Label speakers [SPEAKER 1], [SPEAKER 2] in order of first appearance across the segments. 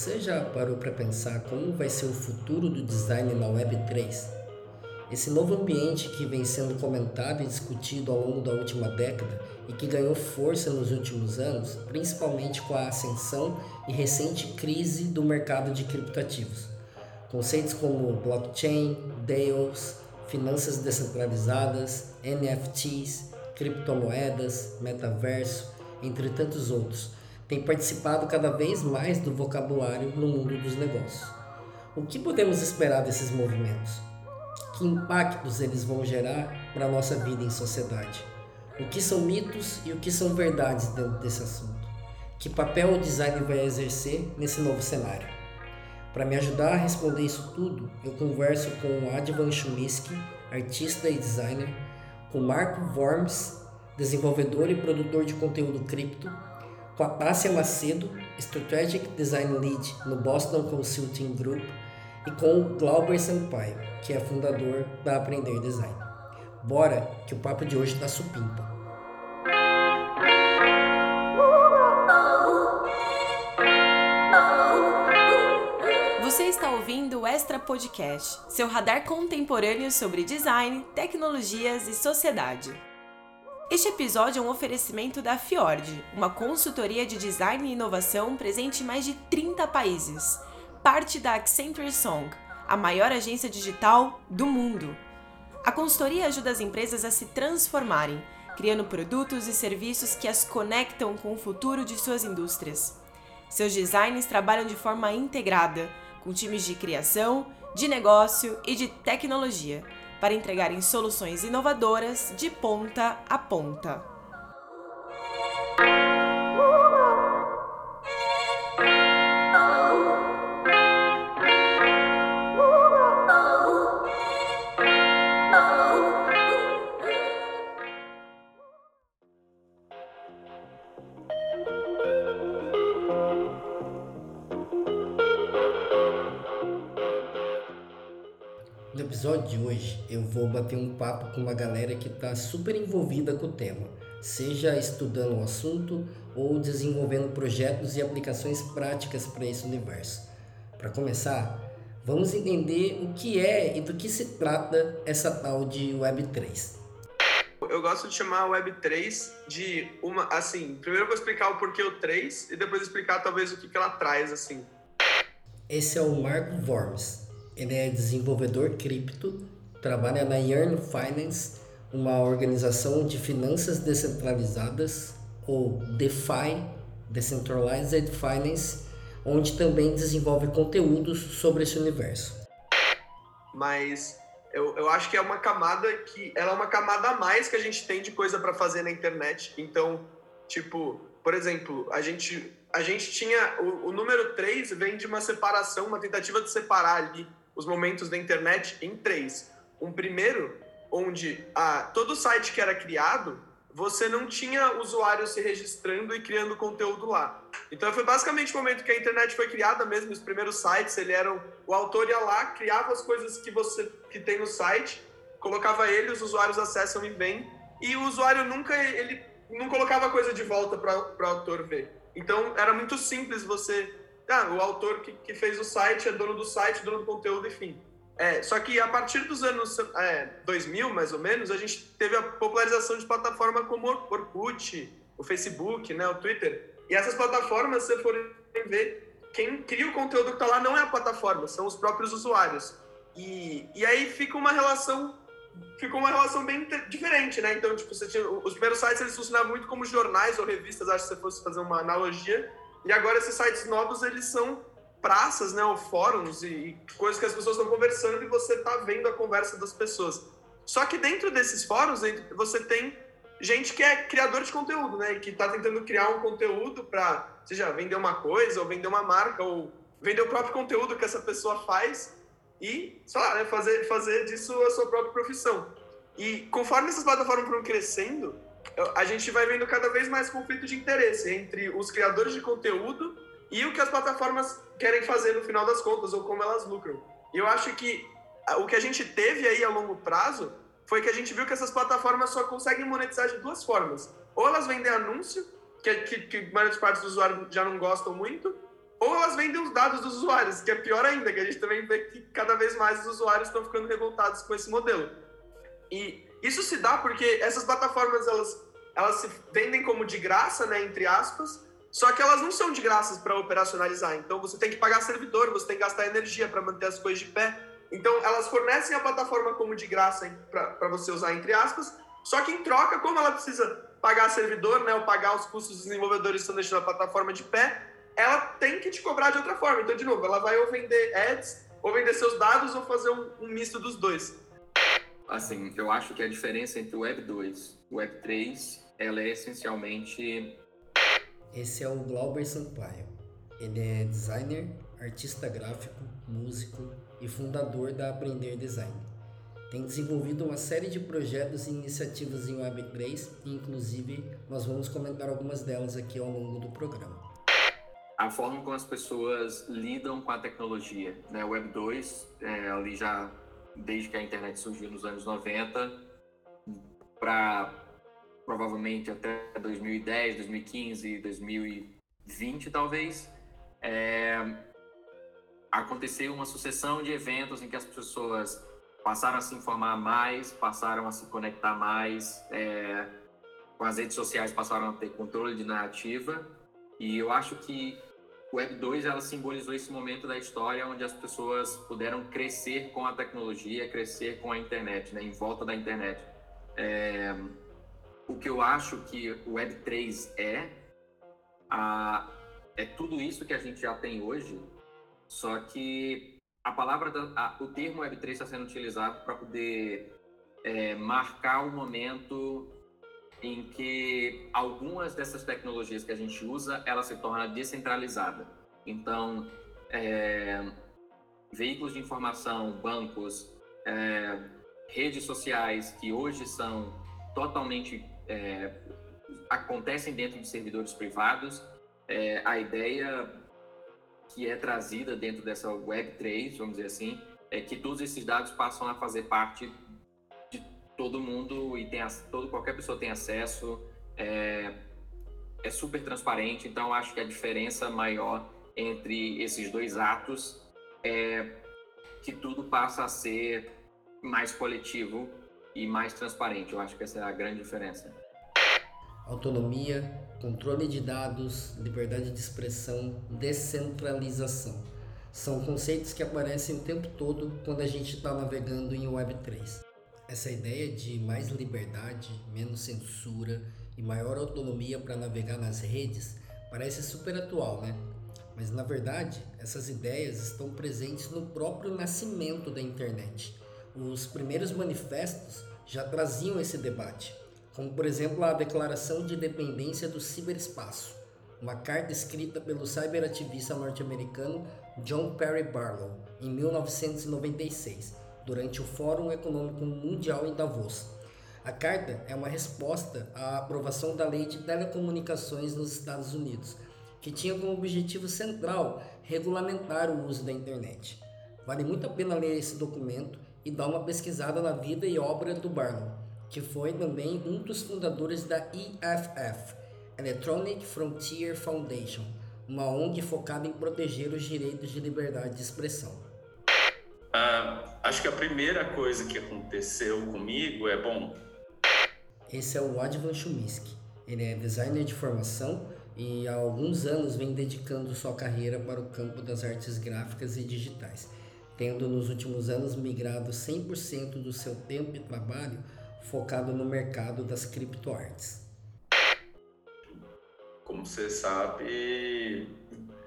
[SPEAKER 1] Você já parou para pensar como vai ser o futuro do design na Web 3? Esse novo ambiente que vem sendo comentado e discutido ao longo da última década e que ganhou força nos últimos anos, principalmente com a ascensão e recente crise do mercado de criptativos. Conceitos como blockchain, DAOs, finanças descentralizadas, NFTs, criptomoedas, metaverso, entre tantos outros tem participado cada vez mais do vocabulário no mundo dos negócios. O que podemos esperar desses movimentos? Que impactos eles vão gerar para a nossa vida em sociedade? O que são mitos e o que são verdades dentro desse assunto? Que papel o design vai exercer nesse novo cenário? Para me ajudar a responder isso tudo, eu converso com Advan Chumisky, artista e designer, com Marco Worms, desenvolvedor e produtor de conteúdo cripto, com a Tássia Macedo, Strategic Design Lead no Boston Consulting Group, e com o Glauber Sampaio, que é fundador da Aprender Design. Bora, que o papo de hoje tá supimpa.
[SPEAKER 2] Você está ouvindo o Extra Podcast, seu radar contemporâneo sobre design, tecnologias e sociedade. Este episódio é um oferecimento da Fiord, uma consultoria de design e inovação presente em mais de 30 países, parte da Accenture Song, a maior agência digital do mundo. A consultoria ajuda as empresas a se transformarem, criando produtos e serviços que as conectam com o futuro de suas indústrias. Seus designs trabalham de forma integrada, com times de criação, de negócio e de tecnologia para entregarem soluções inovadoras de ponta a ponta.
[SPEAKER 1] Episódio de hoje eu vou bater um papo com uma galera que está super envolvida com o tema, seja estudando o assunto ou desenvolvendo projetos e aplicações práticas para esse universo. Para começar, vamos entender o que é e do que se trata essa tal de Web3.
[SPEAKER 3] Eu gosto de chamar a Web3 de uma, assim, primeiro eu vou explicar o porquê o 3 e depois explicar talvez o que, que ela traz, assim.
[SPEAKER 1] Esse é o Marco Worms, ele é desenvolvedor cripto, trabalha na Yearn Finance, uma organização de finanças descentralizadas, ou DeFi, Decentralized Finance, onde também desenvolve conteúdos sobre esse universo.
[SPEAKER 3] Mas eu, eu acho que é uma camada que ela é uma camada a mais que a gente tem de coisa para fazer na internet. Então, tipo, por exemplo, a gente a gente tinha o, o número 3 vem de uma separação, uma tentativa de separar ali os momentos da internet em três. Um primeiro, onde ah, todo site que era criado, você não tinha usuário se registrando e criando conteúdo lá. Então foi basicamente o momento que a internet foi criada mesmo, os primeiros sites, ele eram o autor ia lá, criava as coisas que você que tem no site, colocava ele, os usuários acessam e vêm, e o usuário nunca ele não colocava coisa de volta para o autor ver. Então era muito simples você ah, o autor que, que fez o site é dono do site, dono do conteúdo, enfim. É, só que a partir dos anos é, 2000, mais ou menos, a gente teve a popularização de plataformas como o Orkut, o Facebook, né, o Twitter. E essas plataformas, se forem ver, quem cria o conteúdo que está lá não é a plataforma, são os próprios usuários. E, e aí fica uma relação ficou uma relação bem diferente, né? Então, tipo, tinha, os primeiros sites eles funcionavam muito como jornais ou revistas, acho que se você fosse fazer uma analogia. E agora esses sites novos, eles são praças, né, ou fóruns e, e coisas que as pessoas estão conversando e você está vendo a conversa das pessoas. Só que dentro desses fóruns, você tem gente que é criador de conteúdo, né, que está tentando criar um conteúdo para, seja vender uma coisa, ou vender uma marca, ou vender o próprio conteúdo que essa pessoa faz e, sei lá, né, fazer, fazer disso a sua própria profissão. E conforme essas plataformas foram crescendo, a gente vai vendo cada vez mais conflito de interesse entre os criadores de conteúdo e o que as plataformas querem fazer no final das contas, ou como elas lucram. E eu acho que o que a gente teve aí a longo prazo foi que a gente viu que essas plataformas só conseguem monetizar de duas formas. Ou elas vendem anúncio, que, que, que a maioria das partes dos usuários já não gostam muito, ou elas vendem os dados dos usuários, que é pior ainda, que a gente também vê que cada vez mais os usuários estão ficando revoltados com esse modelo. E isso se dá porque essas plataformas elas, elas se vendem como de graça, né, entre aspas, só que elas não são de graça para operacionalizar. Então você tem que pagar servidor, você tem que gastar energia para manter as coisas de pé. Então elas fornecem a plataforma como de graça para você usar entre aspas, só que em troca, como ela precisa pagar servidor, né, ou pagar os custos dos desenvolvedores que estão deixando a plataforma de pé, ela tem que te cobrar de outra forma. Então, de novo, ela vai ou vender ads, ou vender seus dados, ou fazer um, um misto dos dois.
[SPEAKER 4] Assim, eu acho que a diferença entre o Web 2 e o Web 3, ela é essencialmente...
[SPEAKER 1] Esse é o Glauber Sampaio. Ele é designer, artista gráfico, músico e fundador da Aprender Design. Tem desenvolvido uma série de projetos e iniciativas em Web3 e, inclusive, nós vamos comentar algumas delas aqui ao longo do programa
[SPEAKER 4] a forma como as pessoas lidam com a tecnologia. Né? Web 2, é, ali já desde que a internet surgiu nos anos 90, para provavelmente até 2010, 2015, 2020 talvez, é, aconteceu uma sucessão de eventos em que as pessoas passaram a se informar mais, passaram a se conectar mais, é, com as redes sociais passaram a ter controle de narrativa, e eu acho que Web 2 ela simbolizou esse momento da história onde as pessoas puderam crescer com a tecnologia, crescer com a internet, né, em volta da internet. É, o que eu acho que o Web 3 é, a, é tudo isso que a gente já tem hoje, só que a palavra, a, o termo Web 3 está sendo utilizado para poder é, marcar o momento em que algumas dessas tecnologias que a gente usa, ela se torna descentralizada. Então, é, veículos de informação, bancos, é, redes sociais que hoje são totalmente é, acontecem dentro de servidores privados, é, a ideia que é trazida dentro dessa Web3, vamos dizer assim, é que todos esses dados passam a fazer parte todo mundo e tem todo qualquer pessoa tem acesso é, é super transparente então acho que a diferença maior entre esses dois atos é que tudo passa a ser mais coletivo e mais transparente. Eu acho que essa é a grande diferença.
[SPEAKER 1] Autonomia controle de dados liberdade de expressão descentralização. São conceitos que aparecem o tempo todo quando a gente está navegando em Web3 essa ideia de mais liberdade, menos censura e maior autonomia para navegar nas redes parece super atual, né? Mas na verdade, essas ideias estão presentes no próprio nascimento da internet. Os primeiros manifestos já traziam esse debate, como por exemplo a Declaração de Independência do Ciberespaço, uma carta escrita pelo cyberativista norte-americano John Perry Barlow em 1996 durante o Fórum Econômico Mundial em Davos. A carta é uma resposta à aprovação da Lei de Telecomunicações nos Estados Unidos, que tinha como objetivo central regulamentar o uso da internet. Vale muito a pena ler esse documento e dar uma pesquisada na vida e obra do Barlow, que foi também um dos fundadores da EFF, Electronic Frontier Foundation, uma ONG focada em proteger os direitos de liberdade de expressão.
[SPEAKER 5] Uh, acho que a primeira coisa que aconteceu comigo é, bom...
[SPEAKER 1] Esse é o Advan Chumisky. Ele é designer de formação e há alguns anos vem dedicando sua carreira para o campo das artes gráficas e digitais, tendo nos últimos anos migrado 100% do seu tempo e trabalho focado no mercado das criptoartes.
[SPEAKER 5] Como você sabe,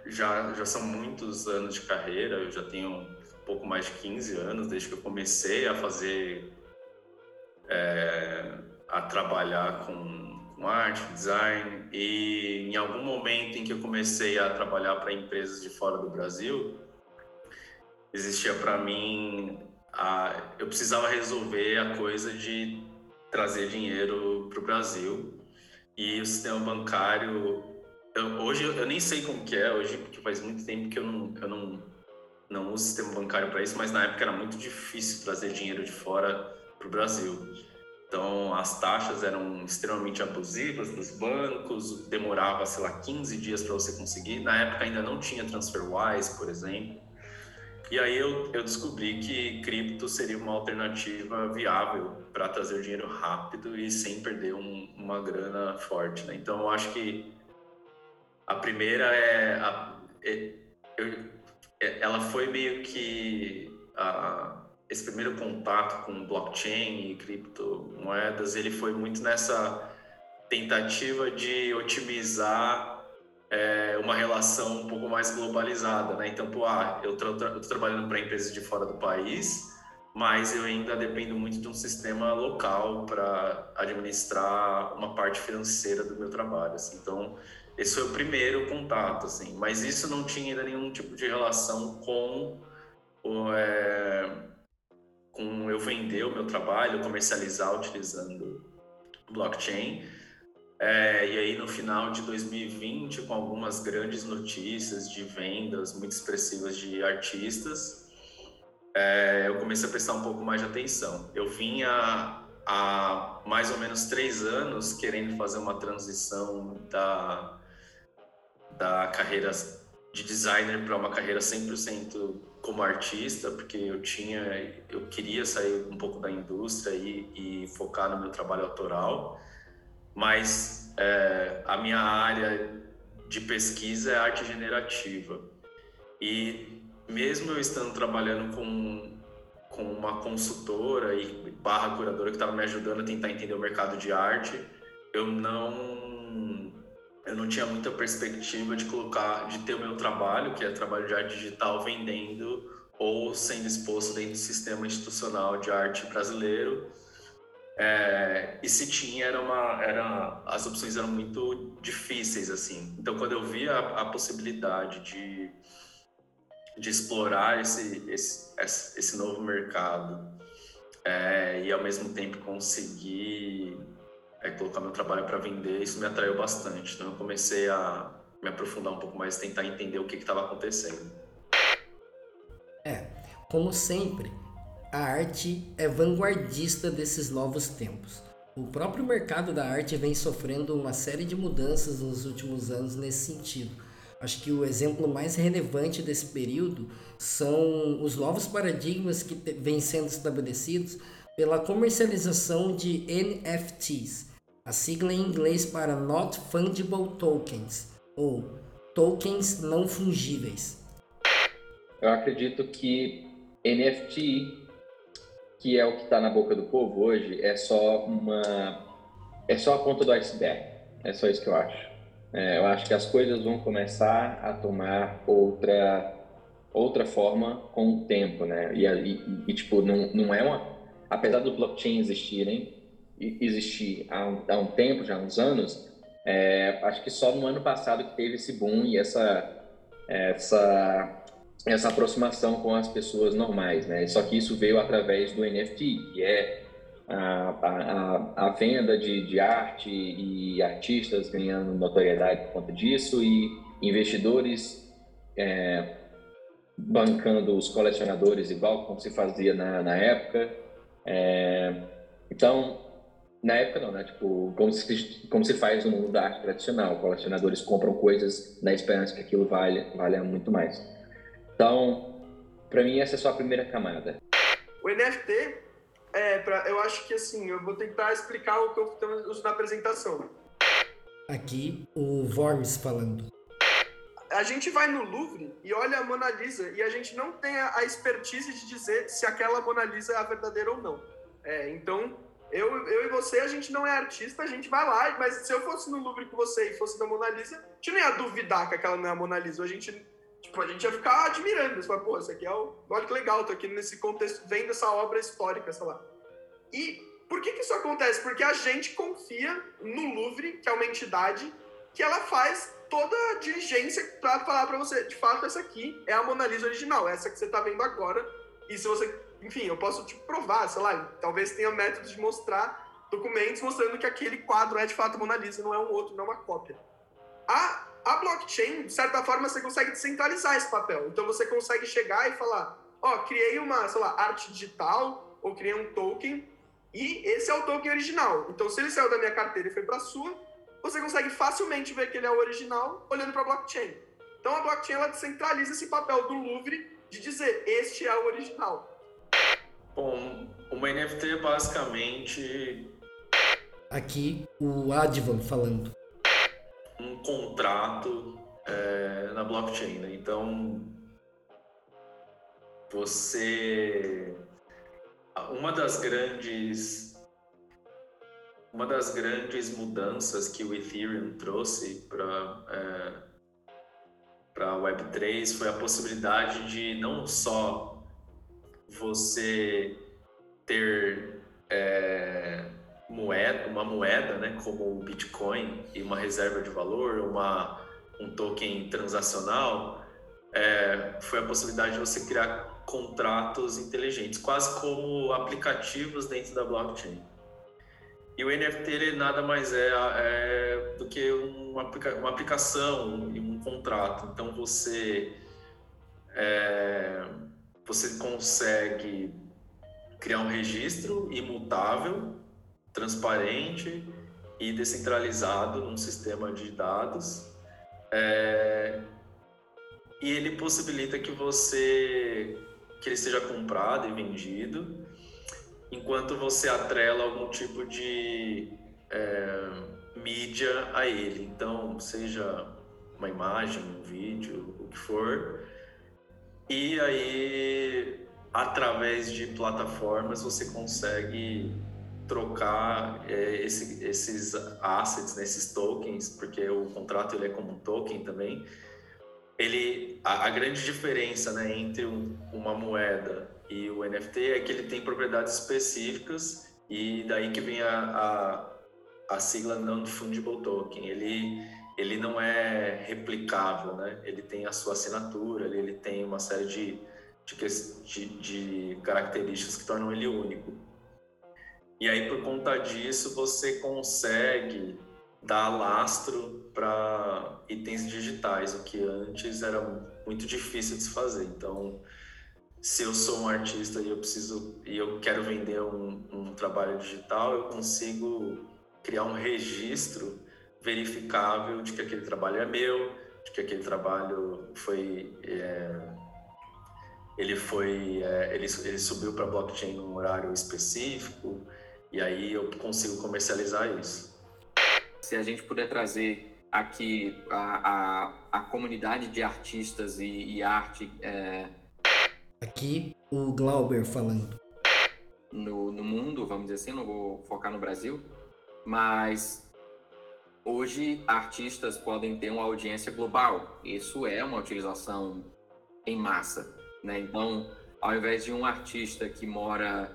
[SPEAKER 5] já, já são muitos anos de carreira, eu já tenho pouco mais de 15 anos, desde que eu comecei a fazer, é, a trabalhar com, com arte, design, e em algum momento em que eu comecei a trabalhar para empresas de fora do Brasil, existia para mim, a, eu precisava resolver a coisa de trazer dinheiro para o Brasil, e o sistema bancário eu, hoje eu, nem sei como que é hoje porque faz muito tempo que eu não, eu não não uso sistema bancário para isso, mas na época era muito difícil trazer dinheiro de fora para o Brasil. Então, as taxas eram extremamente abusivas dos bancos, demorava, sei lá, 15 dias para você conseguir. Na época ainda não tinha TransferWise, por exemplo. E aí eu, eu descobri que cripto seria uma alternativa viável para trazer dinheiro rápido e sem perder um, uma grana forte. Né? Então, eu acho que a primeira é, a, é, eu, ela foi meio que a, esse primeiro contato com blockchain e criptomoedas, ele foi muito nessa tentativa de otimizar é, uma relação um pouco mais globalizada, né? Então, pô, ah, eu estou trabalhando para empresas de fora do país, mas eu ainda dependo muito de um sistema local para administrar uma parte financeira do meu trabalho. Assim. Então, esse foi o primeiro contato, assim. Mas isso não tinha ainda nenhum tipo de relação com o, é, com eu vender o meu trabalho, comercializar utilizando blockchain. É, e aí no final de 2020, com algumas grandes notícias de vendas muito expressivas de artistas, é, eu comecei a prestar um pouco mais de atenção. Eu vinha há mais ou menos três anos querendo fazer uma transição da, da carreira de designer para uma carreira 100% como artista, porque eu tinha, eu queria sair um pouco da indústria e, e focar no meu trabalho autoral, mas é, a minha área de pesquisa é arte generativa. E mesmo eu estando trabalhando com, com uma consultora e barra curadora que estava me ajudando a tentar entender o mercado de arte, eu não eu não tinha muita perspectiva de colocar, de ter o meu trabalho, que é trabalho de arte digital, vendendo ou sendo exposto dentro do sistema institucional de arte brasileiro. É, e se tinha, era uma, era, as opções eram muito difíceis, assim. Então, quando eu vi a, a possibilidade de, de explorar esse, esse, esse novo mercado é, e, ao mesmo tempo, conseguir é, colocar meu trabalho para vender, isso me atraiu bastante. Então eu comecei a me aprofundar um pouco mais, tentar entender o que estava acontecendo.
[SPEAKER 1] É, como sempre, a arte é vanguardista desses novos tempos. O próprio mercado da arte vem sofrendo uma série de mudanças nos últimos anos nesse sentido. Acho que o exemplo mais relevante desse período são os novos paradigmas que vêm sendo estabelecidos pela comercialização de NFTs, a sigla em inglês para Not Fungible Tokens, ou tokens não fungíveis.
[SPEAKER 6] Eu acredito que NFT, que é o que está na boca do povo hoje, é só uma é só a ponta do iceberg. É só isso que eu acho. É, eu acho que as coisas vão começar a tomar outra outra forma com o tempo, né? E, e, e tipo não, não é uma apesar do blockchain existirem existir há um, há um tempo, já há uns anos, é, acho que só no ano passado que teve esse boom e essa, essa, essa aproximação com as pessoas normais, né? Só que isso veio através do NFT, que é a, a, a venda de, de arte e artistas ganhando notoriedade por conta disso e investidores é, bancando os colecionadores igual como se fazia na, na época. É, então, na época não, né? Tipo, como se, como se faz no mundo da arte tradicional. Colecionadores compram coisas na esperança que aquilo vale, valha muito mais. Então, para mim, essa é só a primeira camada.
[SPEAKER 3] O NFT, é, pra, eu acho que assim, eu vou tentar explicar o que eu uso na apresentação.
[SPEAKER 1] Aqui, o Vormes falando.
[SPEAKER 3] A gente vai no Louvre e olha a Mona Lisa e a gente não tem a expertise de dizer se aquela Mona Lisa é a verdadeira ou não. É, então, eu, eu e você, a gente não é artista, a gente vai lá, mas se eu fosse no Louvre com você e fosse da Mona Lisa, a gente não ia duvidar que aquela não é a Mona Lisa. A gente, tipo, a gente ia ficar admirando. Você fala, pô, isso aqui é o. Olha que legal, tô aqui nesse contexto, vendo essa obra histórica, sei lá. E por que, que isso acontece? Porque a gente confia no Louvre, que é uma entidade, que ela faz toda a diligência para falar para você, de fato, essa aqui é a Mona Lisa original, essa que você tá vendo agora. E se você enfim, eu posso te provar, sei lá, talvez tenha métodos de mostrar documentos mostrando que aquele quadro é de fato Mona Lisa, não é um outro, não é uma cópia. A, a blockchain, de certa forma, você consegue descentralizar esse papel. Então você consegue chegar e falar, ó, oh, criei uma, sei lá, arte digital ou criei um token E esse é o token original. Então, se ele saiu da minha carteira e foi para a sua, você consegue facilmente ver que ele é o original olhando para a blockchain. Então, a blockchain ela descentraliza esse papel do Louvre de dizer este é o original.
[SPEAKER 5] Bom, uma NFT é basicamente.
[SPEAKER 1] Aqui o Advan falando.
[SPEAKER 5] Um contrato é, na blockchain, né? Então, você. Uma das grandes. Uma das grandes mudanças que o Ethereum trouxe para é, para a Web3 foi a possibilidade de não só você ter é, moeda, uma moeda, né, como o Bitcoin e uma reserva de valor, uma, um token transacional, é, foi a possibilidade de você criar contratos inteligentes, quase como aplicativos dentro da blockchain. E o NFT ele nada mais é, é do que uma, uma aplicação e um contrato. Então você é, você consegue criar um registro imutável, transparente e descentralizado num sistema de dados. É, e ele possibilita que você que ele seja comprado e vendido, enquanto você atrela algum tipo de é, mídia a ele. Então, seja uma imagem, um vídeo, o que for. E aí através de plataformas você consegue trocar é, esse, esses assets, né, esses tokens, porque o contrato ele é como um token também. Ele, a, a grande diferença né, entre um, uma moeda e o NFT é que ele tem propriedades específicas e daí que vem a, a, a sigla non-fungible token. Ele, ele não é replicável, né? ele tem a sua assinatura, ele, tem uma série de de, de, de características que tornam ele único. E aí, por conta disso, você consegue dar lastro para itens digitais, o que antes era muito difícil de se fazer. Então, se eu sou um artista e eu preciso e eu quero vender um, um trabalho digital, eu consigo criar um registro verificável de que aquele trabalho é meu, de que aquele trabalho foi é, ele foi é, ele, ele subiu para blockchain num horário específico e aí eu consigo comercializar isso.
[SPEAKER 4] Se a gente puder trazer aqui a, a, a comunidade de artistas e, e arte. É...
[SPEAKER 1] Aqui o Glauber falando.
[SPEAKER 4] No, no mundo, vamos dizer assim, não vou focar no Brasil, mas hoje artistas podem ter uma audiência global. Isso é uma utilização em massa. Né? Então, ao invés de um artista que mora,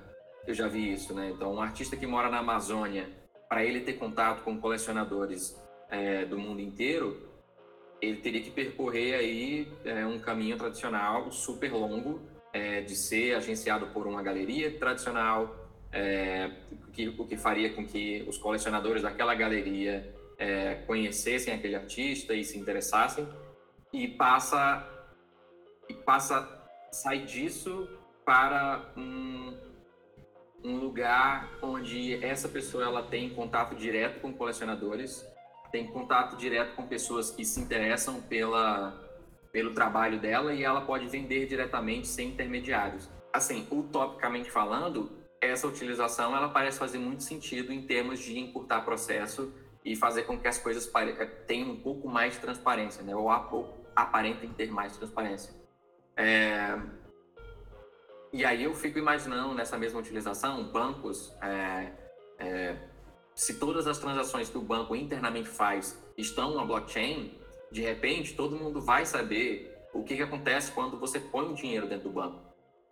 [SPEAKER 4] eu já vi isso, né? Então, um artista que mora na Amazônia, para ele ter contato com colecionadores é, do mundo inteiro, ele teria que percorrer aí é, um caminho tradicional super longo é, de ser agenciado por uma galeria tradicional, é, que, o que faria com que os colecionadores daquela galeria é, conhecessem aquele artista e se interessassem e passa e passa sai disso para um, um lugar onde essa pessoa ela tem contato direto com colecionadores, tem contato direto com pessoas que se interessam pela, pelo trabalho dela e ela pode vender diretamente sem intermediários. Assim, utopicamente falando, essa utilização ela parece fazer muito sentido em termos de encurtar processo e fazer com que as coisas eh, tenham um pouco mais de transparência, né? ou aparentem ter mais transparência. É... E aí eu fico imaginando nessa mesma utilização, bancos, é, é, se todas as transações que o banco internamente faz estão na blockchain, de repente todo mundo vai saber o que, que acontece quando você põe o dinheiro dentro do banco.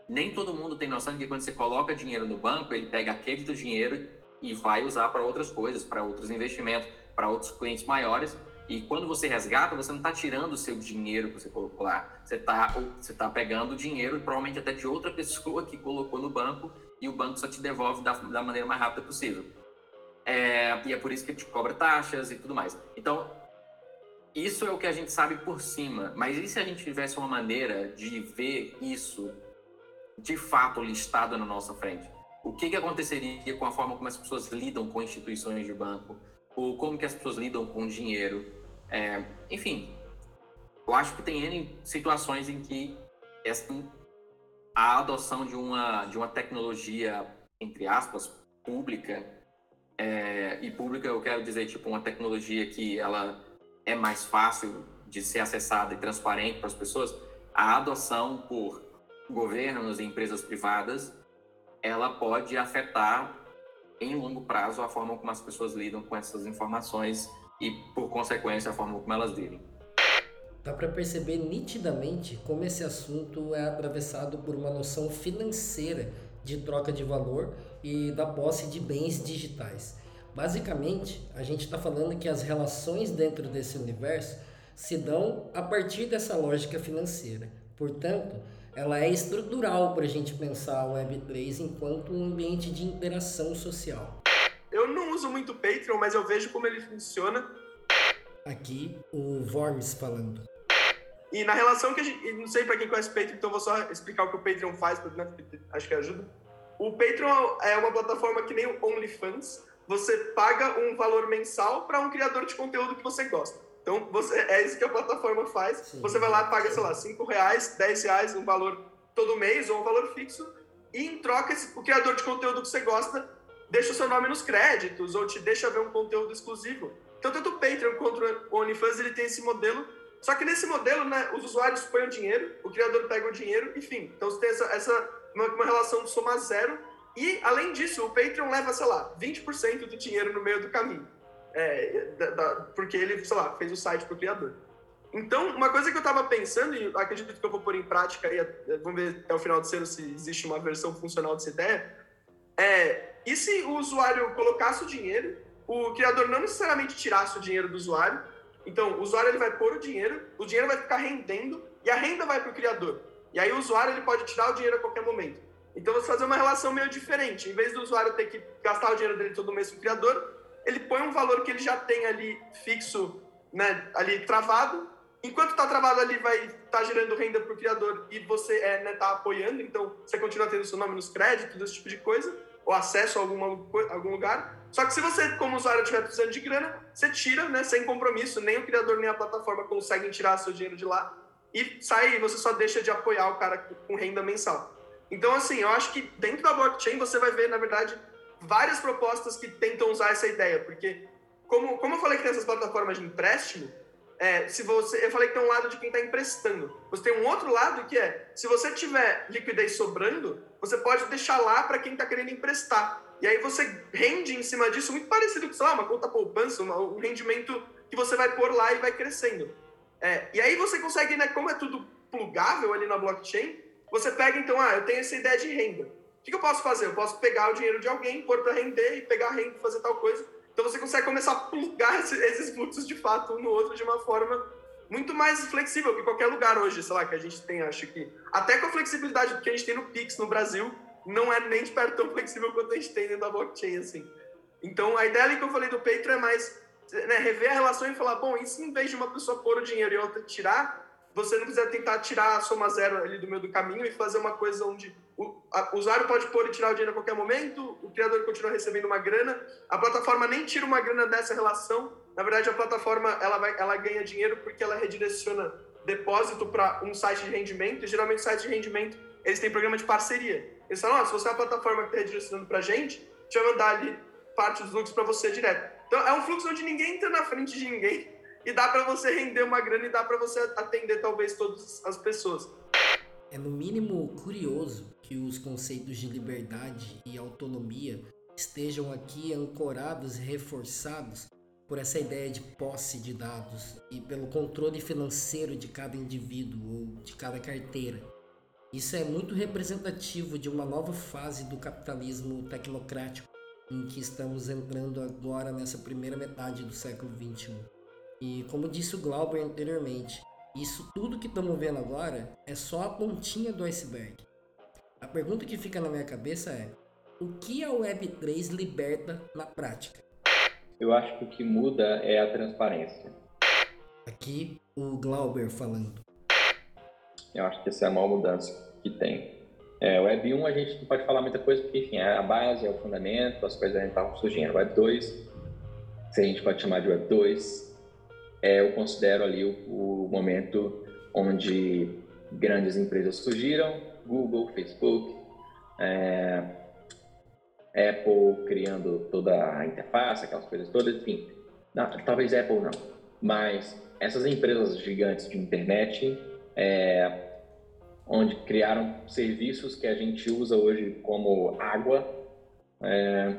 [SPEAKER 4] Nem todo mundo tem noção de que quando você coloca dinheiro no banco, ele pega aquele do dinheiro e vai usar para outras coisas, para outros investimentos, para outros clientes maiores, e quando você resgata, você não está tirando o seu dinheiro que você colocou lá. Você está você tá pegando o dinheiro, provavelmente até de outra pessoa que colocou no banco, e o banco só te devolve da, da maneira mais rápida possível. É, e é por isso que te cobra taxas e tudo mais. Então, isso é o que a gente sabe por cima. Mas e se a gente tivesse uma maneira de ver isso de fato listado na nossa frente? O que, que aconteceria com a forma como as pessoas lidam com instituições de banco, ou como que as pessoas lidam com dinheiro. É, enfim, eu acho que tem situações em que essa, a adoção de uma, de uma tecnologia, entre aspas, pública, é, e pública eu quero dizer, tipo, uma tecnologia que ela é mais fácil de ser acessada e transparente para as pessoas, a adoção por governos e empresas privadas, ela pode afetar em longo prazo a forma como as pessoas lidam com essas informações e, por consequência, a forma como elas vivem.
[SPEAKER 1] Dá para perceber nitidamente como esse assunto é atravessado por uma noção financeira de troca de valor e da posse de bens digitais. Basicamente, a gente está falando que as relações dentro desse universo se dão a partir dessa lógica financeira. Portanto, ela é estrutural para a gente pensar a Web3 enquanto um ambiente de interação social.
[SPEAKER 3] Eu não uso muito o Patreon, mas eu vejo como ele funciona.
[SPEAKER 1] Aqui, o Vorms falando.
[SPEAKER 3] E na relação que a gente. Não sei para quem conhece o Patreon, então vou só explicar o que o Patreon faz, porque né, acho que ajuda. O Patreon é uma plataforma que nem o OnlyFans. Você paga um valor mensal para um criador de conteúdo que você gosta. Então, você, é isso que a plataforma faz. Sim. Você vai lá e paga, sei lá, 5 reais, 10 reais, um valor todo mês ou um valor fixo. E em troca, o criador de conteúdo que você gosta deixa o seu nome nos créditos ou te deixa ver um conteúdo exclusivo. Então, tanto o Patreon quanto o OnlyFans, ele tem esse modelo. Só que nesse modelo, né, os usuários põem o dinheiro, o criador pega o dinheiro, enfim. Então, você tem essa, essa uma, uma relação de soma zero. E, além disso, o Patreon leva, sei lá, 20% do dinheiro no meio do caminho. É, da, da, porque ele, sei lá, fez o site para o criador. Então, uma coisa que eu estava pensando, e acredito que eu vou pôr em prática, aí, vamos ver até o final do ano se existe uma versão funcional dessa ideia, é, e se o usuário colocasse o dinheiro, o criador não necessariamente tirasse o dinheiro do usuário, então o usuário ele vai pôr o dinheiro, o dinheiro vai ficar rendendo, e a renda vai para o criador. E aí o usuário ele pode tirar o dinheiro a qualquer momento. Então você fazer uma relação meio diferente. Em vez do usuário ter que gastar o dinheiro dele todo mês com o criador, ele põe um valor que ele já tem ali fixo, né, ali travado. Enquanto está travado ali, vai estar tá gerando renda para o criador e você está é, né, tá apoiando, então você continua tendo seu nome nos créditos, esse tipo de coisa, ou acesso a alguma, algum lugar. Só que se você, como usuário, estiver precisando de grana, você tira, né, sem compromisso, nem o criador nem a plataforma conseguem tirar seu dinheiro de lá e sai, você só deixa de apoiar o cara com renda mensal. Então, assim, eu acho que dentro da blockchain você vai ver, na verdade, várias propostas que tentam usar essa ideia, porque como, como eu falei que tem essas plataformas de empréstimo, é, se você, eu falei que tem um lado de quem está emprestando. Você tem um outro lado que é, se você tiver liquidez sobrando, você pode deixar lá para quem está querendo emprestar. E aí você rende em cima disso, muito parecido com, sei lá, uma conta poupança, uma, um rendimento que você vai pôr lá e vai crescendo. É, e aí você consegue, né, como é tudo plugável ali na blockchain, você pega então, ah, eu tenho essa ideia de renda que, que eu posso fazer? Eu posso pegar o dinheiro de alguém, pôr para render e pegar renda e fazer tal coisa. Então você consegue começar a plugar esses fluxos de fato um no outro de uma forma muito mais flexível que qualquer lugar hoje, sei lá, que a gente tem, acho que. Até com a flexibilidade que a gente tem no Pix no Brasil, não é nem de perto tão flexível quanto a gente tem dentro da blockchain, assim. Então a ideia que eu falei do Patreon é mais né, rever a relação e falar, bom, e se em vez de uma pessoa pôr o dinheiro e outra tirar, você não precisa tentar tirar a soma zero ali do meio do caminho e fazer uma coisa onde o, usuário pode pôr e tirar o dinheiro a qualquer momento, o criador continua recebendo uma grana, a plataforma nem tira uma grana dessa relação, na verdade a plataforma ela, vai, ela ganha dinheiro porque ela redireciona depósito para um site de rendimento, e geralmente sites de rendimento eles têm programa de parceria. Eles falam, oh, se você é a plataforma que está redirecionando para a gente, a gente vai mandar ali parte dos fluxos para você direto. Então é um fluxo onde ninguém entra na frente de ninguém, e dá para você render uma grana e dá para você atender talvez todas as pessoas.
[SPEAKER 1] É no mínimo curioso que os conceitos de liberdade e autonomia estejam aqui ancorados e reforçados por essa ideia de posse de dados e pelo controle financeiro de cada indivíduo ou de cada carteira. Isso é muito representativo de uma nova fase do capitalismo tecnocrático em que estamos entrando agora nessa primeira metade do século XXI. E como disse o Glauber anteriormente, isso tudo que estamos vendo agora é só a pontinha do iceberg. A pergunta que fica na minha cabeça é: o que a Web3 liberta na prática?
[SPEAKER 6] Eu acho que o que muda é a transparência.
[SPEAKER 1] Aqui o Glauber falando.
[SPEAKER 6] Eu acho que essa é a maior mudança que tem. É, Web 1 a gente não pode falar muita coisa, porque, enfim, é a base, é o fundamento, as coisas ainda estavam surgindo. Web 2, se a gente pode chamar de Web 2, é, eu considero ali o, o momento onde grandes empresas surgiram, Google, Facebook, é, Apple criando toda a interface, aquelas coisas todas, enfim. Não, talvez Apple não, mas essas empresas gigantes de internet, é, onde criaram serviços que a gente usa hoje como água, é,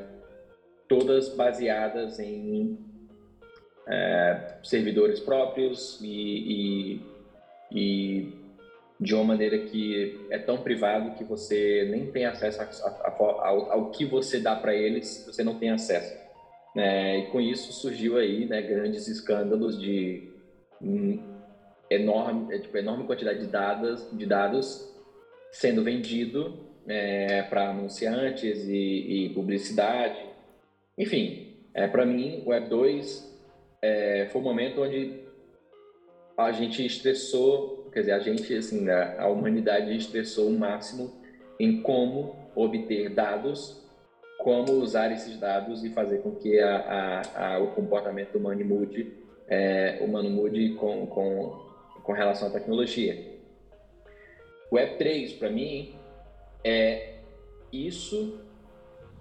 [SPEAKER 6] todas baseadas em é, servidores próprios e, e, e, de uma maneira que é tão privado que você nem tem acesso a, a, a, ao, ao, que você dá para eles, você não tem acesso. É, e com isso surgiu aí né, grandes escândalos de enorme, é, tipo, enorme quantidade de dados, de dados sendo vendido é, para anunciantes e, e, publicidade. Enfim, é, para mim, o Web 2 é, foi um momento onde a gente estressou, quer dizer, a gente, assim, né, a humanidade estressou o máximo em como obter dados, como usar esses dados e fazer com que a, a, a, o comportamento humano mude, é, humano mude com, com, com relação à tecnologia. Web3, para mim, é isso,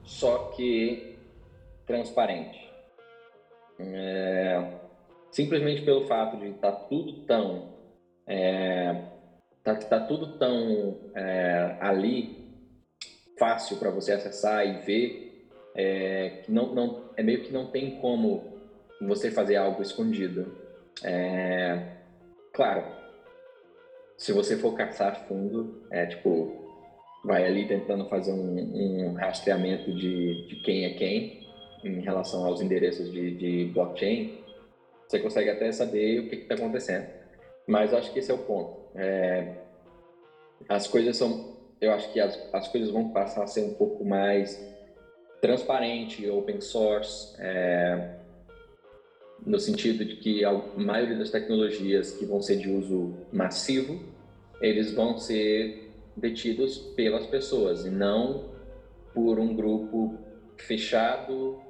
[SPEAKER 6] só que transparente. É, simplesmente pelo fato de estar tá tudo tão é, tá, tá tudo tão é, ali fácil para você acessar e ver é, que não, não é meio que não tem como você fazer algo escondido é, claro se você for caçar fundo é tipo vai ali tentando fazer um, um rastreamento de, de quem é quem em relação aos endereços de, de blockchain, você consegue até saber o que está acontecendo. Mas acho que esse é o ponto. É, as coisas são, eu acho que as, as coisas vão passar a ser um pouco mais transparente, open source, é, no sentido de que a maioria das tecnologias que vão ser de uso massivo, eles vão ser detidos pelas pessoas e não por um grupo fechado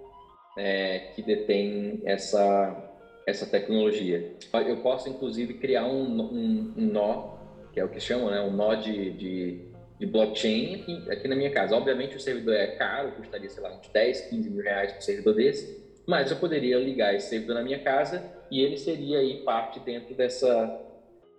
[SPEAKER 6] é, que detém essa, essa tecnologia. Eu posso, inclusive, criar um, um, um nó, que é o que chamam, né, um nó de, de, de blockchain aqui, aqui, na minha casa. Obviamente, o servidor é caro, custaria, sei lá, uns 10, 15 mil reais por servidor desse, mas eu poderia ligar esse servidor na minha casa e ele seria aí parte dentro dessa,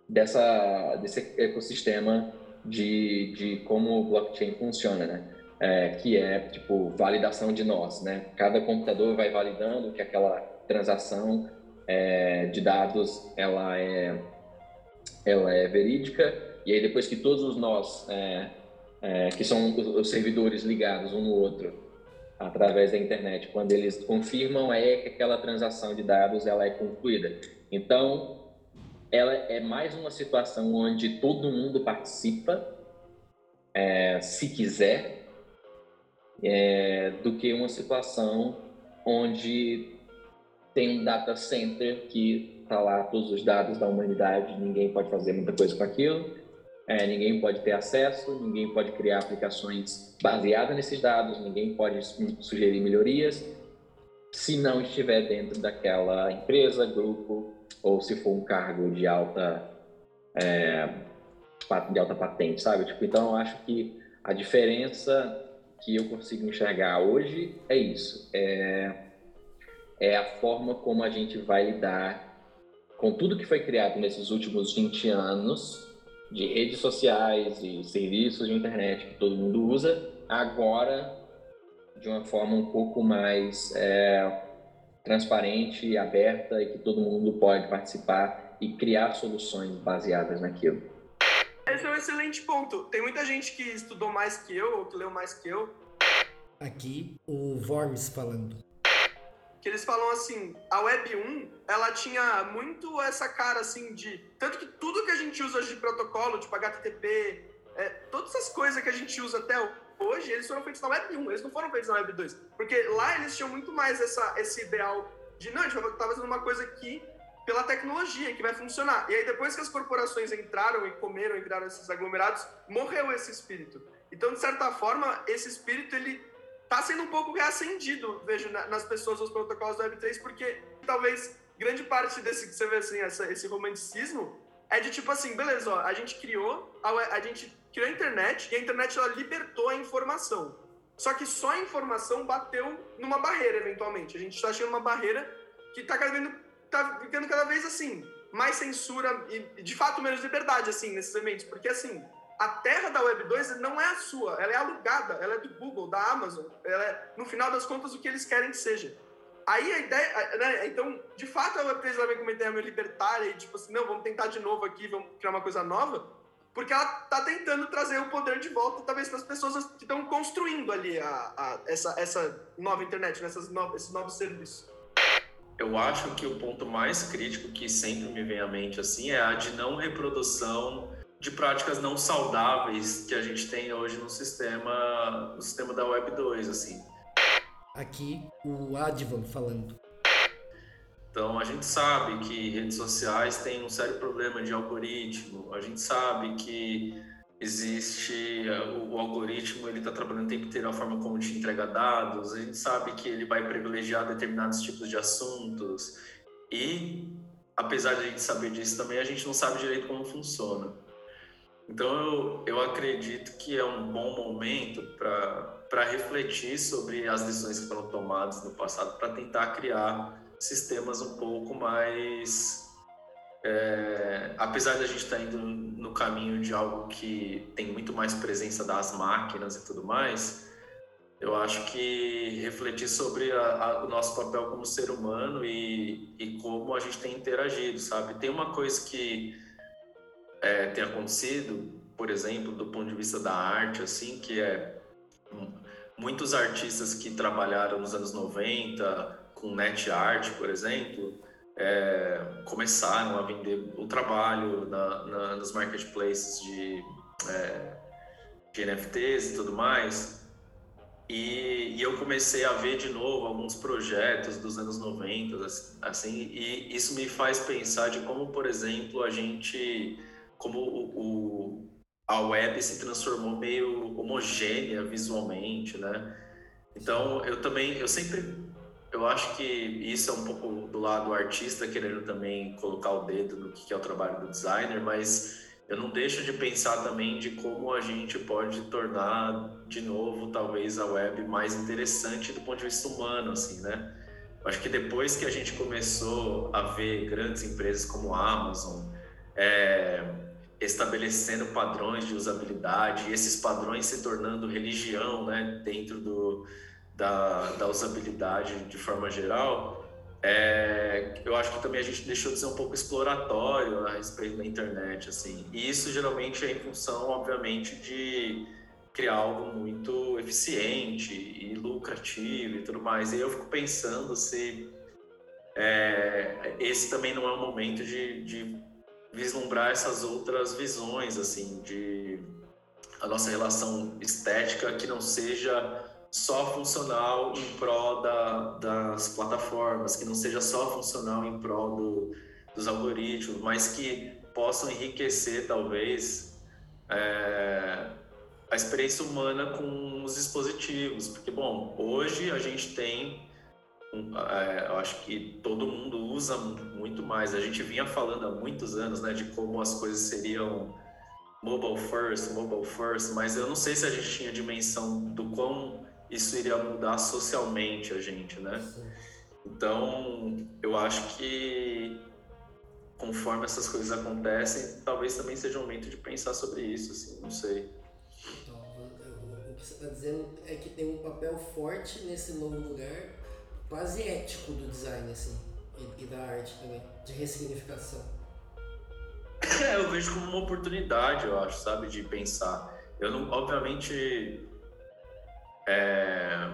[SPEAKER 6] dessa, desse ecossistema de, de como o blockchain funciona, né? é, que é tipo validação de nós, né? Cada computador vai validando que aquela transação é, de dados ela é ela é verídica e aí depois que todos os nós é, é, que são os servidores ligados um no outro através da internet, quando eles confirmam é que aquela transação de dados ela é concluída. Então ela é mais uma situação onde todo mundo participa, é, se quiser, é, do que uma situação onde tem um data center que está lá todos os dados da humanidade, ninguém pode fazer muita coisa com aquilo, é, ninguém pode ter acesso, ninguém pode criar aplicações baseadas nesses dados, ninguém pode sugerir melhorias se não estiver dentro daquela empresa, grupo ou se for um cargo de alta é, de alta patente, sabe? Tipo, então eu acho que a diferença que eu consigo enxergar hoje é isso. É, é a forma como a gente vai lidar com tudo que foi criado nesses últimos 20 anos de redes sociais e serviços de internet que todo mundo usa, agora de uma forma um pouco mais é, transparente, aberta e que todo mundo pode participar e criar soluções baseadas naquilo.
[SPEAKER 3] Esse é um excelente ponto. Tem muita gente que estudou mais que eu, ou que leu mais que eu.
[SPEAKER 1] Aqui, o Vormes falando.
[SPEAKER 3] Que eles falam assim, a Web 1, ela tinha muito essa cara assim de... Tanto que tudo que a gente usa hoje de protocolo, tipo HTTP, é, todas essas coisas que a gente usa até hoje, eles foram feitos na Web 1, eles não foram feitos na Web 2. Porque lá eles tinham muito mais essa, esse ideal de, não, a gente tá fazendo uma coisa que pela tecnologia que vai funcionar. E aí, depois que as corporações entraram e comeram e viraram esses aglomerados, morreu esse espírito. Então, de certa forma, esse espírito ele está sendo um pouco reacendido, vejo, nas pessoas dos protocolos do Web3, porque talvez grande parte desse que você vê assim, essa, esse romanticismo é de tipo assim, beleza, ó, a gente criou, a, a gente criou a internet e a internet ela libertou a informação. Só que só a informação bateu numa barreira, eventualmente. A gente está achando uma barreira que está tá ficando cada vez assim, mais censura e, de fato, menos liberdade, assim, nesses eventos. Porque, assim, a terra da Web 2 não é a sua, ela é alugada, ela é do Google, da Amazon. Ela é, no final das contas, o que eles querem que seja. Aí a ideia, né, então, de fato, a Web 3 ela vem com uma ideia meio libertária e tipo assim, não, vamos tentar de novo aqui, vamos criar uma coisa nova, porque ela tá tentando trazer o poder de volta, talvez, para as pessoas que estão construindo ali a, a, essa, essa nova internet, né, novas, esses novos serviços.
[SPEAKER 5] Eu acho que o ponto mais crítico que sempre me vem à mente assim é a de não reprodução de práticas não saudáveis que a gente tem hoje no sistema, no sistema da Web 2, assim.
[SPEAKER 1] Aqui o Advan falando.
[SPEAKER 5] Então a gente sabe que redes sociais têm um sério problema de algoritmo. A gente sabe que existe eh, o, algoritmo ele está trabalhando o tempo inteiro a forma como te entrega dados. A gente sabe que ele vai privilegiar determinados tipos de assuntos e apesar de a gente saber disso também a gente não sabe direito como funciona. Então eu, eu acredito que é um bom momento para refletir sobre as lições que foram tomadas no passado, para tentar criar sistemas um pouco mais. É, apesar de a gente estar tá indo no caminho de algo que tem muito mais presença das máquinas e tudo mais, eu acho que refletir sobre a, a, o nosso papel como ser humano e, e, como a gente tem interagido, sabe? Tem uma coisa que é, tem acontecido, por exemplo, do ponto de vista da arte, assim, que é muitos artistas que trabalharam nos anos 90 com net art, por exemplo, é, começaram a vender o trabalho na, na, nos marketplaces de, é, de, NFTs e tudo mais. E, e, eu comecei a ver de novo alguns projetos dos anos 90, assim, e isso me faz pensar de como, por exemplo, a gente, como o, o a web se transformou meio homogênea visualmente, né? Então, eu também, eu sempre, eu acho que isso é um pouco do lado do artista querendo também colocar o dedo no que é o trabalho do designer, mas eu não deixo de pensar também de como a gente pode tornar de novo talvez a web mais interessante do ponto de vista humano, assim, né? Acho que depois que a gente começou a ver grandes empresas como a Amazon, é, estabelecendo padrões de usabilidade esses padrões se tornando religião né, dentro do, da, da usabilidade de forma geral, é, eu acho que também a gente deixou de ser um pouco exploratório a respeito da internet, assim. E isso geralmente é em função, obviamente, de criar algo muito eficiente e lucrativo e tudo mais. E eu fico pensando se é, esse também não é um momento de, de vislumbrar essas outras visões, assim, de a nossa relação estética que não seja só funcional em prol da, das plataformas, que não seja só funcional em prol do, dos algoritmos, mas que possam enriquecer, talvez, é, a experiência humana com os dispositivos. Porque, bom, hoje a gente tem é, eu acho que todo mundo usa muito mais. A gente vinha falando há muitos anos, né, de como as coisas seriam mobile first, mobile first, mas eu não sei se a gente tinha dimensão do quão isso iria mudar socialmente a gente, né? Então, eu acho que conforme essas coisas acontecem, talvez também seja o momento de pensar sobre isso, assim, não sei.
[SPEAKER 1] Então, o que você está dizendo é que tem um papel forte nesse novo lugar quase ético do design, assim, e, e da arte também, de ressignificação.
[SPEAKER 5] Eu vejo como uma oportunidade, eu acho, sabe, de pensar. Eu não, obviamente, é,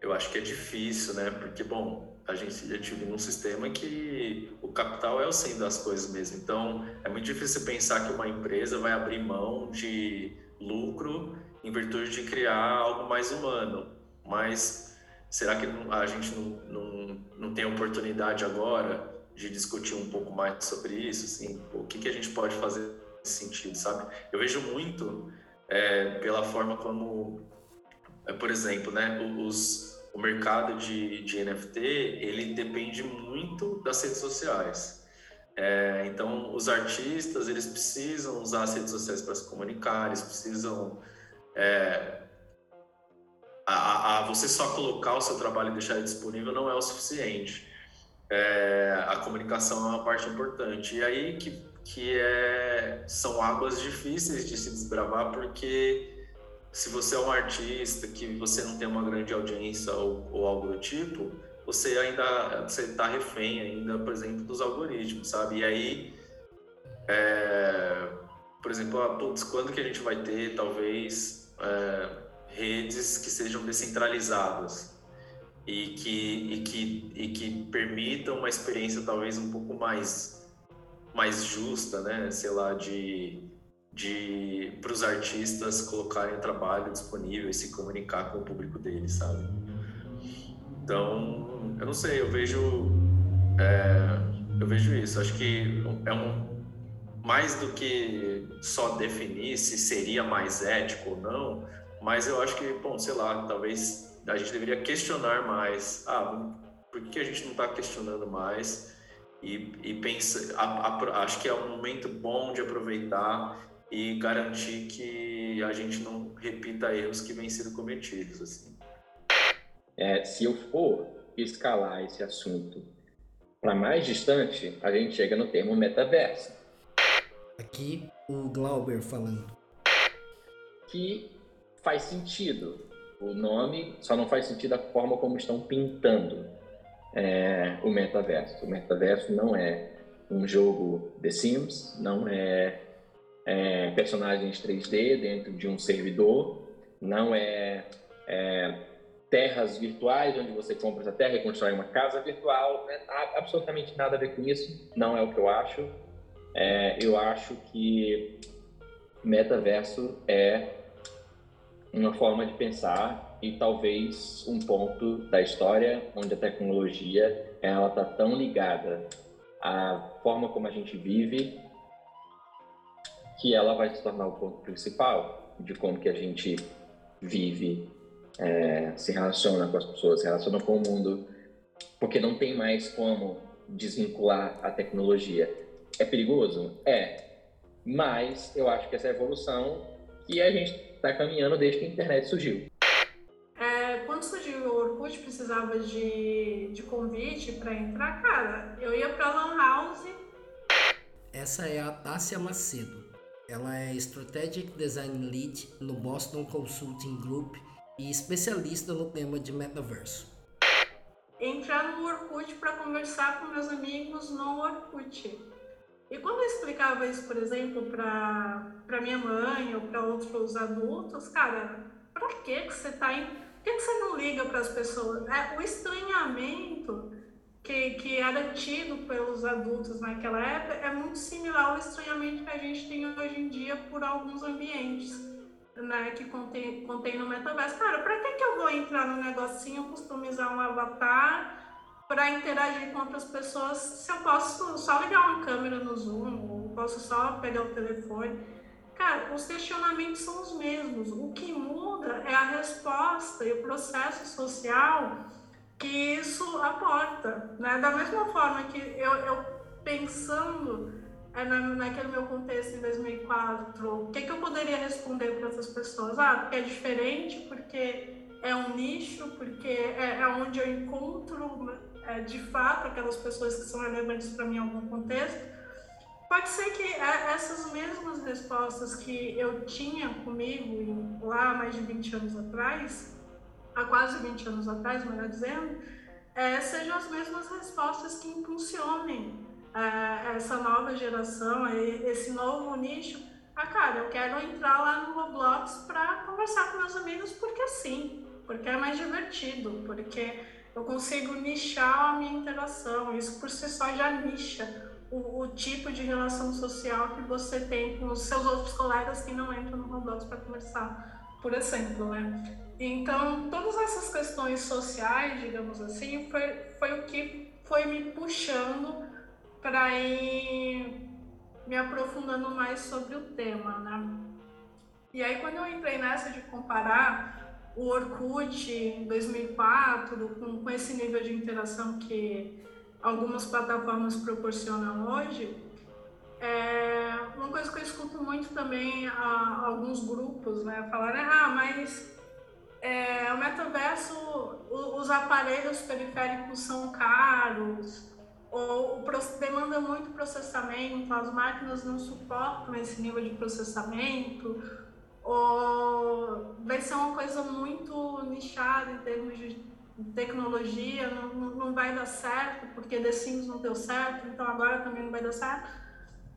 [SPEAKER 5] eu acho que é difícil, né? Porque, bom, a gente já vive num sistema que o capital é o centro das coisas mesmo. Então, é muito difícil pensar que uma empresa vai abrir mão de lucro em virtude de criar algo mais humano. Mas será que a gente não, não, não tem oportunidade agora de discutir um pouco mais sobre isso? Assim, o que, que a gente pode fazer nesse sentido, sabe? Eu vejo muito é, pela forma como, é, por exemplo, né, os, o mercado de, de NFT ele depende muito das redes sociais. É, então, os artistas eles precisam usar as redes sociais para se comunicar, eles precisam é, a, a, você só colocar o seu trabalho e deixar ele disponível não é o suficiente. É, a comunicação é uma parte importante. E aí que, que é, são águas difíceis de se desbravar, porque se você é um artista que você não tem uma grande audiência ou, ou algo do tipo, você ainda você está refém ainda, por exemplo, dos algoritmos, sabe? E aí, é, por exemplo, ah, putz, quando que a gente vai ter talvez é, redes que sejam descentralizadas e que, e que, e que permitam uma experiência talvez um pouco mais mais justa, né? Sei lá, de de para os artistas colocarem o trabalho disponível e se comunicar com o público deles, sabe? Então, eu não sei, eu vejo é, eu vejo isso. Acho que é um mais do que só definir se seria mais ético ou não, mas eu acho que, bom, sei lá, talvez a gente deveria questionar mais. Ah, por que a gente não está questionando mais? E, e pensa, a, a, acho que é um momento bom de aproveitar e garantir que a gente não repita erros que vêm sendo cometidos. Assim.
[SPEAKER 6] É, se eu for escalar esse assunto para mais distante, a gente chega no termo metaverso.
[SPEAKER 1] Aqui o Glauber falando.
[SPEAKER 6] Que faz sentido. O nome só não faz sentido a forma como estão pintando é, o metaverso. O metaverso não é um jogo The Sims, não é é, personagens 3D dentro de um servidor, não é, é, terras virtuais onde você compra essa terra e constrói uma casa virtual, né? absolutamente nada a ver com isso, não é o que eu acho. É, eu acho que metaverso é uma forma de pensar e talvez um ponto da história onde a tecnologia ela está tão ligada à forma como a gente vive que ela vai se tornar o ponto principal de como que a gente vive, é, se relaciona com as pessoas, se relaciona com o mundo, porque não tem mais como desvincular a tecnologia. É perigoso? É. Mas eu acho que essa é evolução que a gente está caminhando desde que a internet surgiu.
[SPEAKER 7] É, quando surgiu o Orkut, precisava de, de convite para entrar, cara. Eu ia para Lan House.
[SPEAKER 1] Essa é a Tássia Macedo. Ela é Strategic Design Lead no Boston Consulting Group e especialista no tema de metaverso.
[SPEAKER 7] Entrar no Orkut para conversar com meus amigos no Orkut. E quando eu explicava isso, por exemplo, para minha mãe ou para outros adultos, cara, para que você está em... Por que você não liga para as pessoas? É, o estranhamento que, que era tido pelos adultos naquela época é muito similar ao estranhamento que a gente tem hoje em dia por alguns ambientes né, que contém, contém no metaverso. Cara, para que, que eu vou entrar no negocinho, customizar um avatar para interagir com outras pessoas se eu posso só ligar uma câmera no Zoom, ou posso só pegar o telefone? Cara, os questionamentos são os mesmos. O que muda é a resposta e o processo social que isso aporta. Né? Da mesma forma que eu, eu pensando é, na, naquele meu contexto em 2004, o que, que eu poderia responder para essas pessoas? Ah, porque é diferente, porque é um nicho, porque é, é onde eu encontro é, de fato aquelas pessoas que são relevantes para mim em algum contexto. Pode ser que é, essas mesmas respostas que eu tinha comigo lá mais de 20 anos atrás, há quase 20 anos atrás, melhor dizendo, é, sejam as mesmas respostas que impulsionem é, essa nova geração, esse novo nicho. Ah, cara, eu quero entrar lá no Roblox para conversar com meus amigos porque sim, porque é mais divertido, porque eu consigo nichar a minha interação. Isso por si só já nicha o, o, tipo de relação social que você tem com os seus outros colegas que não entram no Roblox para conversar, por exemplo, né? Então, todas essas questões sociais, digamos assim, foi, foi o que foi me puxando para ir me aprofundando mais sobre o tema, né? E aí quando eu entrei nessa de comparar o Orkut em 2004 com, com esse nível de interação que algumas plataformas proporcionam hoje, é uma coisa que eu escuto muito também a, alguns grupos, né, falarem, ah, mas é, o metaverso, os aparelhos periféricos são caros, ou demanda muito processamento, as máquinas não suportam esse nível de processamento, ou vai ser uma coisa muito nichada em termos de tecnologia, não, não vai dar certo, porque The Sims não deu certo, então agora também não vai dar certo.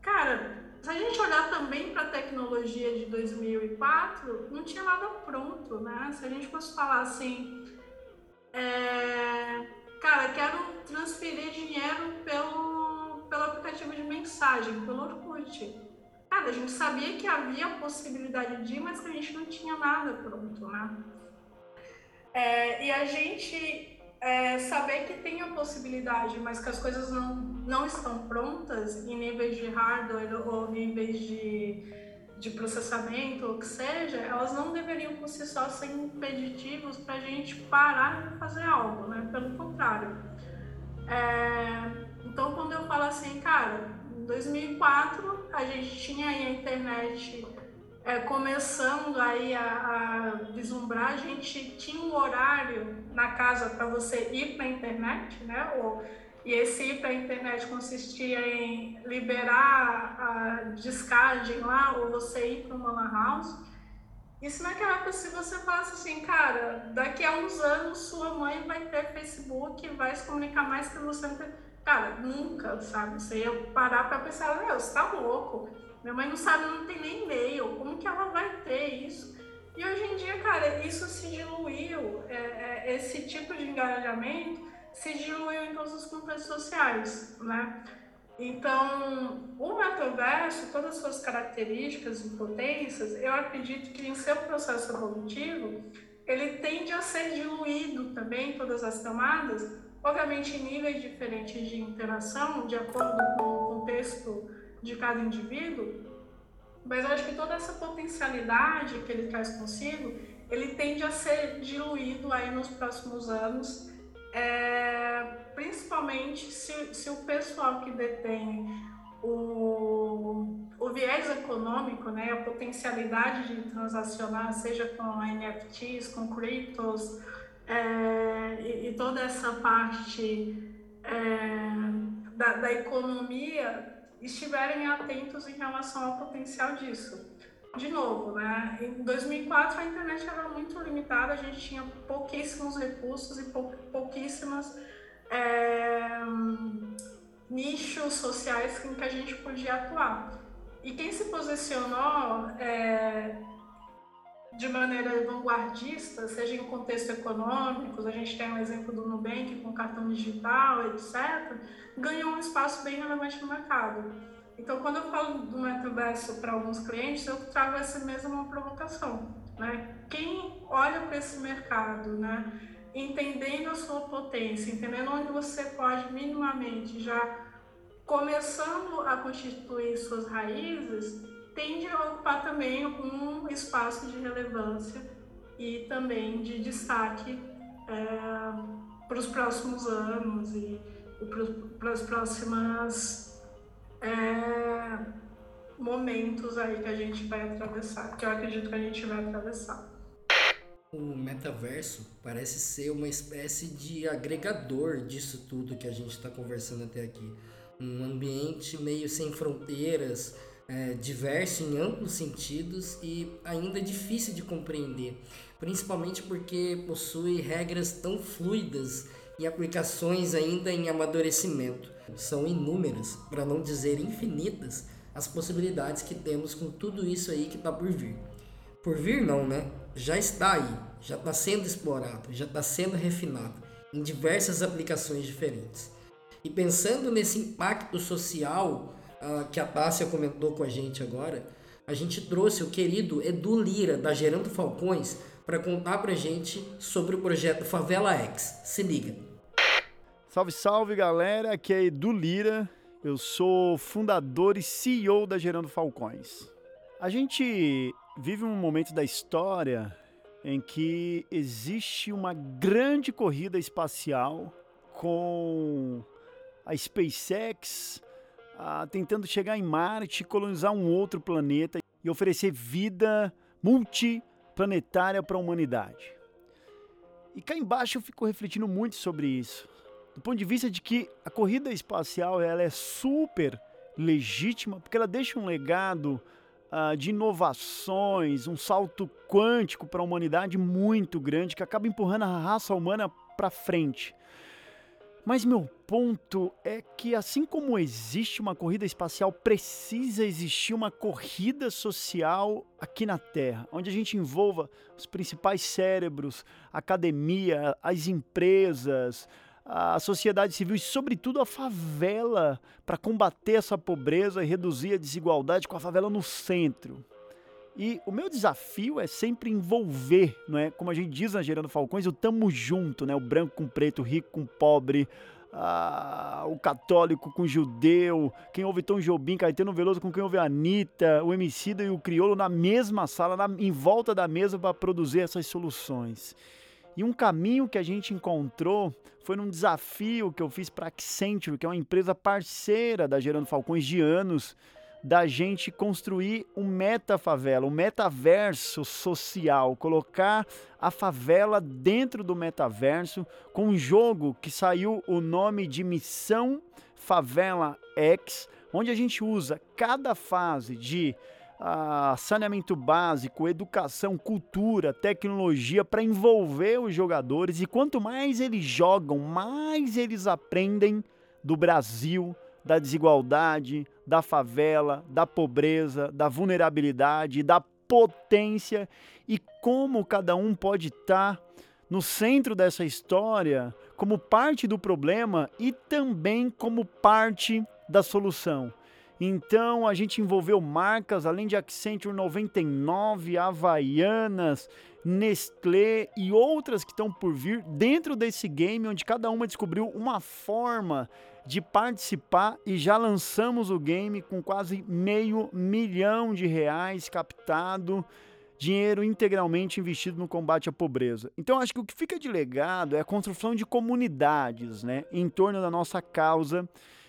[SPEAKER 7] Cara, se a gente olhar também para a tecnologia de 2004, não tinha nada pronto, né? Se a gente fosse falar assim, é, cara, quero transferir dinheiro pelo, pelo aplicativo de mensagem, pelo Orkut. Cara, a gente sabia que havia possibilidade de mas que a gente não tinha nada pronto, né? É, e a gente é, saber que tem a possibilidade, mas que as coisas não, não estão prontas em níveis de hardware ou níveis de, de processamento, ou que seja, elas não deveriam por si só ser impeditivos para a gente parar de fazer algo, né? Pelo contrário. É, então, quando eu falo assim, cara, 2004 a gente tinha aí a internet é, começando aí a, a, vislumbrar, a gente tinha um horário na casa para você ir para a internet, né? Ou, e esse ir para a internet consistia em liberar a descagem lá, ou você ir para uma lan house. Isso naquela época, se você falasse assim, cara, daqui a uns anos sua mãe vai ter Facebook, vai se comunicar mais que você não tem. Cara, nunca, sabe? Você ia parar para pensar, meu, você tá louco minha mãe não sabe, não tem nem e-mail. Como que ela vai ter isso? E hoje em dia, cara, isso se diluiu. É, é, esse tipo de engajamento se diluiu em todos os contextos sociais, né? Então, o metaverso, todas as suas características e potências, eu acredito que em seu processo evolutivo, ele tende a ser diluído também em todas as camadas, obviamente em níveis diferentes de interação, de acordo com o contexto de cada indivíduo, mas eu acho que toda essa potencialidade que ele traz consigo, ele tende a ser diluído aí nos próximos anos, é, principalmente se, se o pessoal que detém o, o viés econômico, né, a potencialidade de transacionar, seja com NFTs, com criptos, é, e, e, toda essa parte é, da, da economia estiverem atentos em relação ao potencial disso. De novo, né? Em 2004 a internet era muito limitada, a gente tinha pouquíssimos recursos e pou, pouquíssimas é, nichos sociais em que a gente podia atuar. E quem se posicionou é, de maneira vanguardista, seja em contexto econômico, a gente tem um exemplo do Nubank com cartão digital, etc., ganhou um espaço bem relevante no mercado. Então, quando eu falo do metaverso para alguns clientes, eu trago essa mesma provocação. Né? Quem olha para esse mercado, né? entendendo a sua potência, entendendo onde você pode minimamente já começando a constituir suas raízes, tende a ocupar também um espaço de relevância e também de destaque é, para os próximos anos e, para as próximas é, momentos aí que a gente vai atravessar, que eu acredito que a gente vai atravessar.
[SPEAKER 1] O metaverso parece ser uma espécie de agregador disso tudo que a gente está conversando até aqui. Um ambiente meio sem fronteiras, é, diverso em amplos sentidos e ainda difícil de compreender, principalmente porque possui regras tão fluidas e aplicações ainda em amadurecimento. São inúmeras, para não dizer infinitas, as possibilidades que temos com tudo isso aí que está por vir. Por vir não, né? Já está aí, já está sendo explorado, já está sendo refinado em diversas aplicações diferentes. E pensando nesse impacto social uh, que a Tássia comentou com a gente agora, a gente trouxe o querido Edu Lira, da Gerando Falcões, para contar para gente sobre o projeto Favela X. Se liga.
[SPEAKER 8] Salve, salve galera, aqui é Edu Lira, eu sou fundador e CEO da Gerando Falcões. A gente vive um momento da história em que existe uma grande corrida espacial com a SpaceX ah, tentando chegar em Marte, colonizar um outro planeta e oferecer vida multiplanetária para a humanidade. E cá embaixo eu fico refletindo muito sobre isso, do ponto de vista de que a corrida espacial ela é super legítima, porque ela deixa um legado uh, de inovações, um salto quântico para a humanidade muito grande que acaba empurrando a raça humana para frente. Mas meu ponto é que, assim como existe uma corrida espacial, precisa existir uma corrida social aqui na Terra, onde a gente envolva os principais cérebros, a academia, as empresas, a sociedade civil e, sobretudo, a favela, para combater essa pobreza e reduzir a desigualdade com a favela no centro. E o meu desafio é sempre envolver, não é? Como a gente diz na Gerando Falcões, o tamo junto, né? O branco com preto, o rico com pobre, ah, o católico com o judeu, quem ouve Tom Jobim, Caetano Veloso com quem ouve a Anitta, o Emicida e o Criolo na mesma sala, na, em volta da mesa para produzir essas soluções. E um caminho que a gente encontrou foi num desafio que eu fiz para a Accenture, que é uma empresa parceira da Gerando Falcões de anos, da gente construir um meta-favela, um metaverso social, colocar a favela dentro do metaverso com um jogo que saiu o nome de Missão Favela X, onde a gente usa cada fase de uh, saneamento básico, educação, cultura, tecnologia para envolver os jogadores. E quanto mais eles jogam, mais eles aprendem do Brasil, da desigualdade, da favela, da pobreza, da vulnerabilidade, da potência e como cada um pode estar no centro dessa história como parte do problema e também como parte da solução. Então a gente envolveu marcas além de Accenture 99, Havaianas, Nestlé e outras que estão por vir dentro desse game onde cada uma descobriu uma forma de participar e já lançamos o game com quase meio milhão de reais captado, dinheiro integralmente investido no combate à pobreza. Então acho que o que fica de legado é a construção de comunidades, né, em torno da nossa causa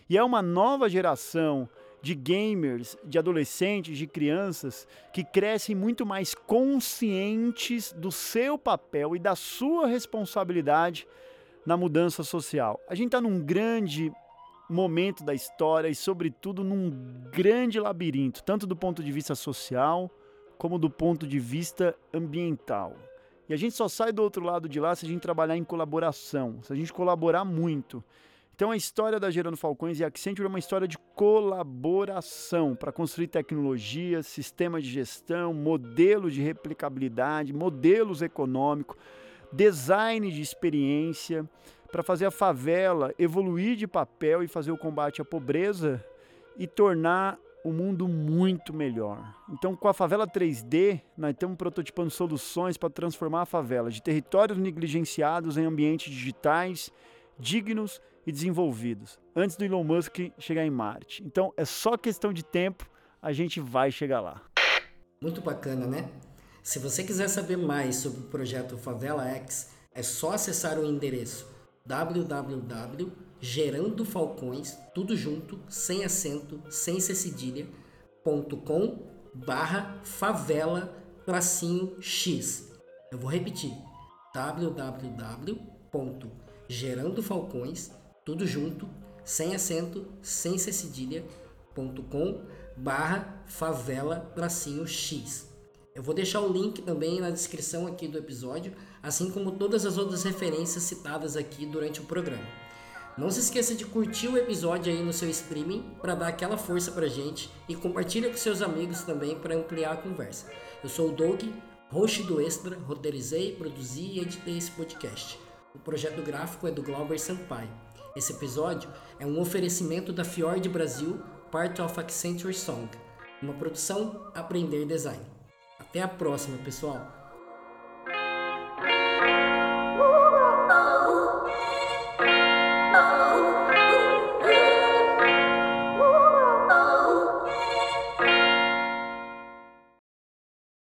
[SPEAKER 8] e é uma nova geração de gamers, de adolescentes, de crianças que crescem muito mais conscientes do seu papel e da sua responsabilidade na mudança social. A gente está num grande momento da história e, sobretudo, num grande labirinto, tanto do ponto de vista social como do ponto de vista ambiental. E a gente só sai do outro lado de lá se a gente trabalhar em colaboração, se a gente colaborar muito. Então a história da Gerando Falcões e Accenture é uma história de colaboração para construir tecnologias, sistemas de gestão, modelos de replicabilidade, modelos econômicos, design de experiência, para fazer a favela evoluir de papel e fazer o combate à pobreza e tornar o mundo muito melhor. Então, com a favela 3D, nós estamos prototipando soluções para transformar a favela de territórios negligenciados em ambientes digitais, dignos e desenvolvidos, antes do Elon Musk chegar em Marte. Então, é só questão de tempo, a gente vai chegar lá.
[SPEAKER 1] Muito bacana, né? Se você quiser saber mais sobre o projeto Favela X, é só acessar o endereço www.gerandofalcões, tudo junto, sem acento, sem cedilha, .com barra favela tracinho x. Eu vou repetir, www.gerandofalcões, tudo junto, sem acento, sem cedilha.com barra favela tracinho x. Eu vou deixar o link também na descrição aqui do episódio, assim como todas as outras referências citadas aqui durante o programa. Não se esqueça de curtir o episódio aí no seu streaming para dar aquela força pra gente e compartilha com seus amigos também para ampliar a conversa. Eu sou o Doug, host do Extra, roteirizei, produzi e editei esse podcast. O projeto gráfico é do Glauber Sampaio. Esse episódio é um oferecimento da Fjord Brasil, Part of Accenture Song, uma produção Aprender Design. Até a próxima, pessoal!